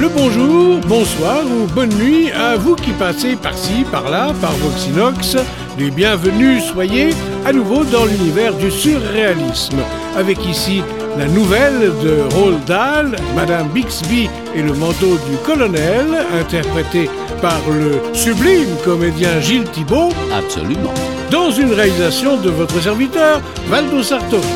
Le bonjour, bonsoir ou bonne nuit à vous qui passez par-ci, par-là, par Voxinox. Les bienvenus, soyez à nouveau dans l'univers du surréalisme. Avec ici la nouvelle de Roald Dahl, Madame Bixby et le manteau du colonel, interprété par le sublime comédien Gilles Thibault. Absolument. Dans une réalisation de votre serviteur, Valdo Sartori.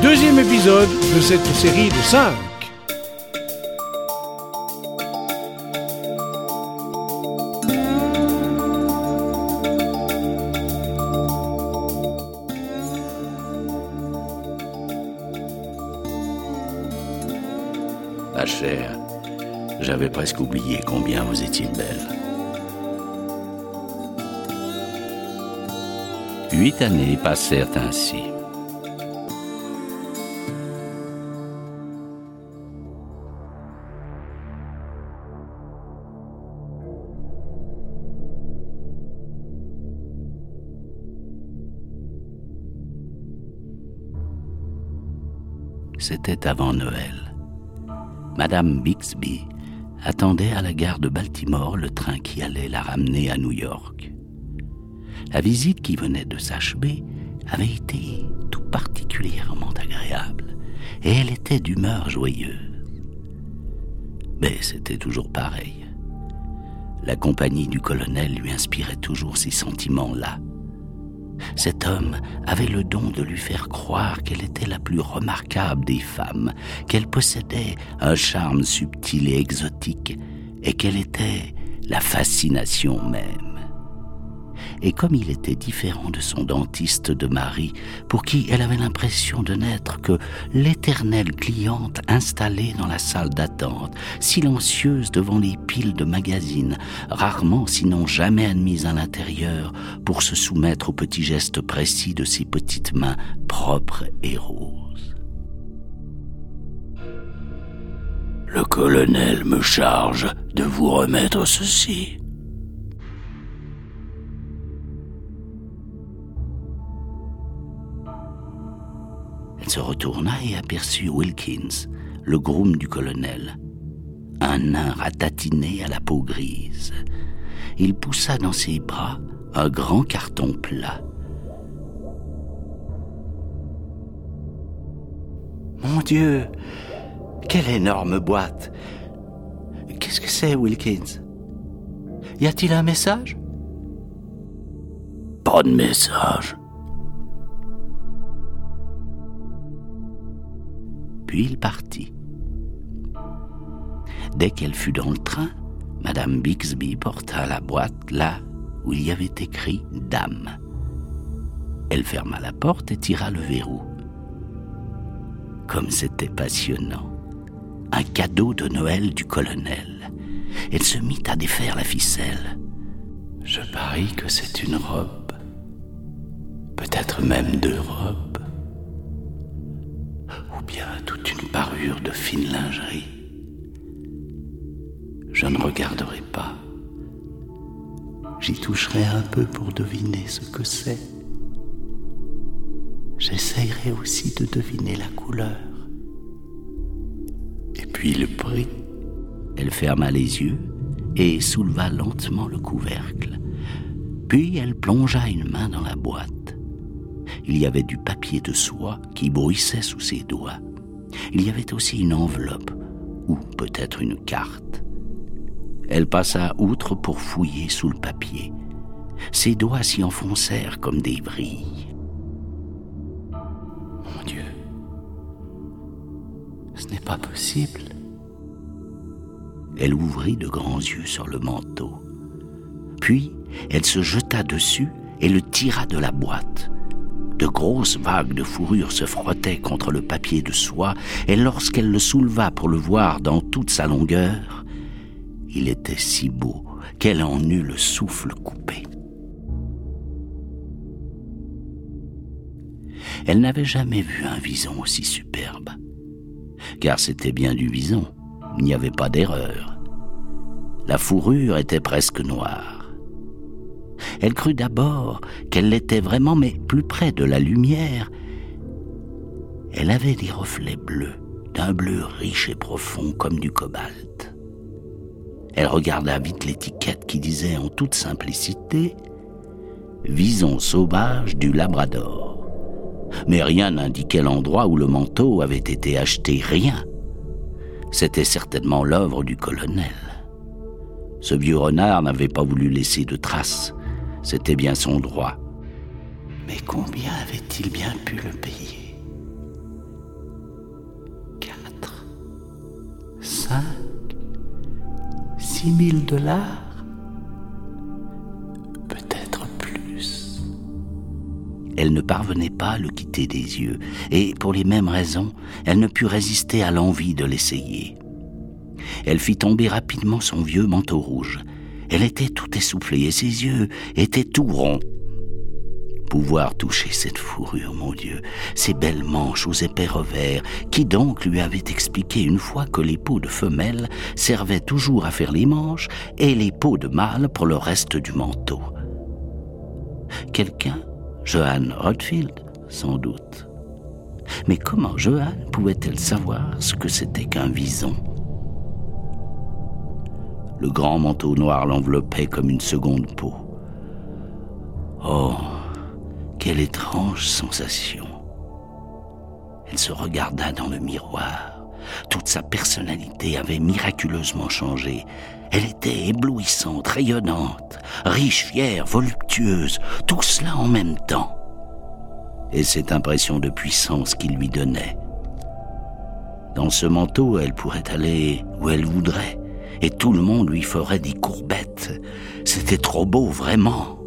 Deuxième épisode de cette série de 5. Ma chère, J'avais presque oublié combien vous étiez belle. Huit années passèrent ainsi. C'était avant Noël. Madame Bixby attendait à la gare de Baltimore le train qui allait la ramener à New York. La visite qui venait de s'achever avait été tout particulièrement agréable, et elle était d'humeur joyeuse. Mais c'était toujours pareil. La compagnie du colonel lui inspirait toujours ces sentiments-là. Cet homme avait le don de lui faire croire qu'elle était la plus remarquable des femmes, qu'elle possédait un charme subtil et exotique, et qu'elle était la fascination même. Et comme il était différent de son dentiste de mari, pour qui elle avait l'impression de n'être que l'éternelle cliente installée dans la salle d'attente, silencieuse devant les piles de magazines, rarement sinon jamais admise à l'intérieur pour se soumettre aux petits gestes précis de ses petites mains propres et roses. Le colonel me charge de vous remettre ceci. Se retourna et aperçut Wilkins, le groom du colonel. Un nain ratatiné à la peau grise. Il poussa dans ses bras un grand carton plat. Mon Dieu, quelle énorme boîte. Qu'est-ce que c'est, Wilkins? Y a-t-il un message? Pas de message. Il partit. Dès qu'elle fut dans le train, Madame Bixby porta la boîte là où il y avait écrit Dame. Elle ferma la porte et tira le verrou. Comme c'était passionnant. Un cadeau de Noël du colonel. Elle se mit à défaire la ficelle. Je parie que c'est une robe. Peut-être même deux robes. Ou bien toute une parure de fine lingerie. Je ne regarderai pas. J'y toucherai un peu pour deviner ce que c'est. J'essayerai aussi de deviner la couleur. Et puis le prix. Elle ferma les yeux et souleva lentement le couvercle. Puis elle plongea une main dans la boîte. Il y avait du papier de soie qui bruissait sous ses doigts. Il y avait aussi une enveloppe, ou peut-être une carte. Elle passa outre pour fouiller sous le papier. Ses doigts s'y enfoncèrent comme des vrilles. Mon Dieu, ce n'est pas possible. Elle ouvrit de grands yeux sur le manteau. Puis, elle se jeta dessus et le tira de la boîte. De grosses vagues de fourrure se frottaient contre le papier de soie, et lorsqu'elle le souleva pour le voir dans toute sa longueur, il était si beau qu'elle en eut le souffle coupé. Elle n'avait jamais vu un vison aussi superbe, car c'était bien du vison, il n'y avait pas d'erreur. La fourrure était presque noire. Elle crut d'abord qu'elle l'était vraiment, mais plus près de la lumière, elle avait des reflets bleus, d'un bleu riche et profond comme du cobalt. Elle regarda vite l'étiquette qui disait en toute simplicité Vison sauvage du Labrador. Mais rien n'indiquait l'endroit où le manteau avait été acheté, rien. C'était certainement l'œuvre du colonel. Ce vieux renard n'avait pas voulu laisser de traces. C'était bien son droit. Mais combien avait-il bien pu le payer? Quatre Cinq Six mille dollars? Peut-être plus. Elle ne parvenait pas à le quitter des yeux, et pour les mêmes raisons, elle ne put résister à l'envie de l'essayer. Elle fit tomber rapidement son vieux manteau rouge. Elle était tout essoufflée et ses yeux étaient tout ronds. Pouvoir toucher cette fourrure, mon Dieu, ces belles manches aux épais revers, qui donc lui avait expliqué une fois que les peaux de femelle servaient toujours à faire les manches et les peaux de mâle pour le reste du manteau. Quelqu'un Johan Rodfield, sans doute. Mais comment Johan pouvait-elle savoir ce que c'était qu'un vison? Le grand manteau noir l'enveloppait comme une seconde peau. Oh, quelle étrange sensation. Elle se regarda dans le miroir. Toute sa personnalité avait miraculeusement changé. Elle était éblouissante, rayonnante, riche, fière, voluptueuse, tout cela en même temps. Et cette impression de puissance qu'il lui donnait. Dans ce manteau, elle pourrait aller où elle voudrait et tout le monde lui ferait des courbettes. C'était trop beau, vraiment.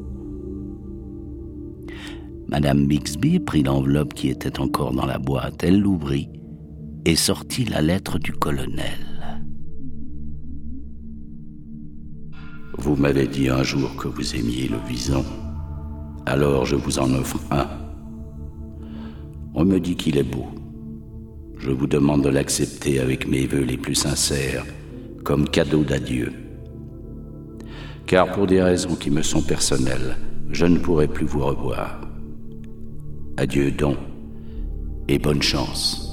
Madame Bixby prit l'enveloppe qui était encore dans la boîte, elle l'ouvrit et sortit la lettre du colonel. Vous m'avez dit un jour que vous aimiez le vison, alors je vous en offre un. On me dit qu'il est beau. Je vous demande de l'accepter avec mes voeux les plus sincères comme cadeau d'adieu. Car pour des raisons qui me sont personnelles, je ne pourrai plus vous revoir. Adieu donc, et bonne chance.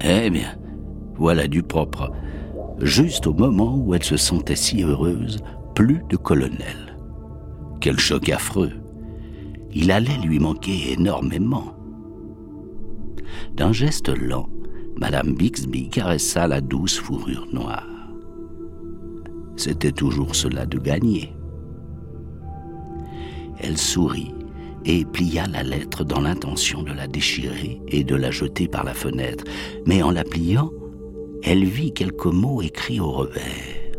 Eh bien, voilà du propre. Juste au moment où elle se sentait si heureuse, plus de colonel. Quel choc affreux. Il allait lui manquer énormément. D'un geste lent, Madame Bixby caressa la douce fourrure noire. C'était toujours cela de gagner. Elle sourit et plia la lettre dans l'intention de la déchirer et de la jeter par la fenêtre, mais en la pliant, elle vit quelques mots écrits au revers.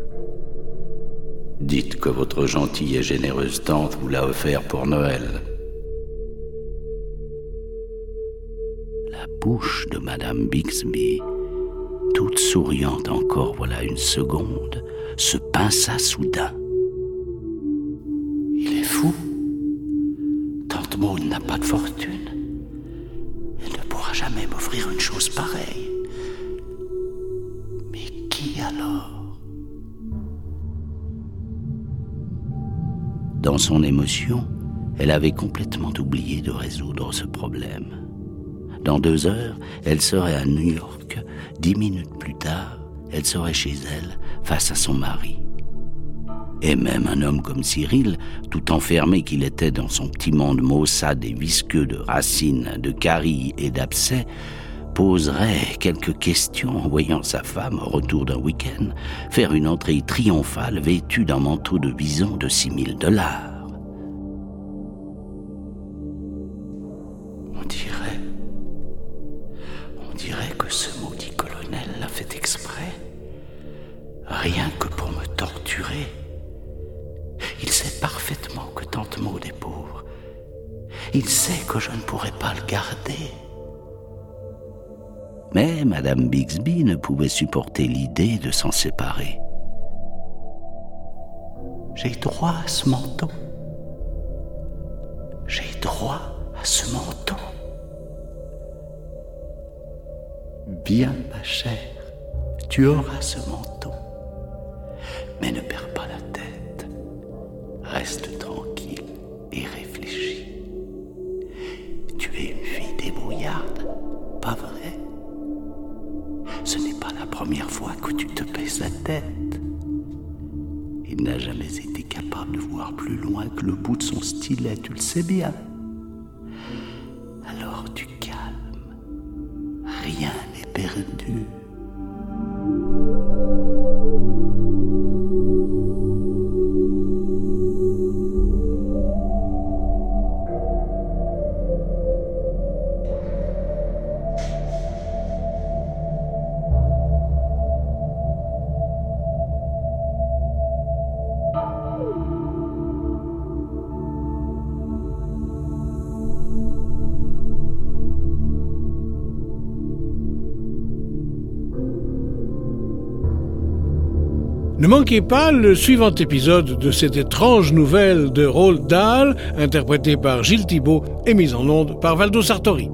Dites que votre gentille et généreuse tante vous l'a offert pour Noël. Bouche de Madame Bixby, toute souriante encore voilà une seconde, se pinça soudain. Il est fou. Tante Maud n'a pas de fortune. Elle ne pourra jamais m'offrir une chose pareille. Mais qui alors? Dans son émotion, elle avait complètement oublié de résoudre ce problème. Dans deux heures, elle serait à New York. Dix minutes plus tard, elle serait chez elle, face à son mari. Et même un homme comme Cyril, tout enfermé qu'il était dans son petit monde maussade et visqueux de racines, de carilles et d'abcès, poserait quelques questions en voyant sa femme, au retour d'un week-end, faire une entrée triomphale vêtue d'un manteau de vison de six mille dollars. Il sait parfaitement que Tante Maud est pauvre. Il sait que je ne pourrai pas le garder. Mais Madame Bixby ne pouvait supporter l'idée de s'en séparer. J'ai droit à ce manteau. J'ai droit à ce manteau. Bien, ma chère, tu auras ce manteau. Mais ne perds. Reste tranquille et réfléchis. Tu es une fille débrouillarde, pas vrai? Ce n'est pas la première fois que tu te pèses la tête. Il n'a jamais été capable de voir plus loin que le bout de son stylet, tu le sais bien. Alors tu calmes. Rien n'est perdu. Manquez pas le suivant épisode de cette étrange nouvelle de Roald Dahl, interprété par Gilles Thibault et mise en onde par Valdo Sartori.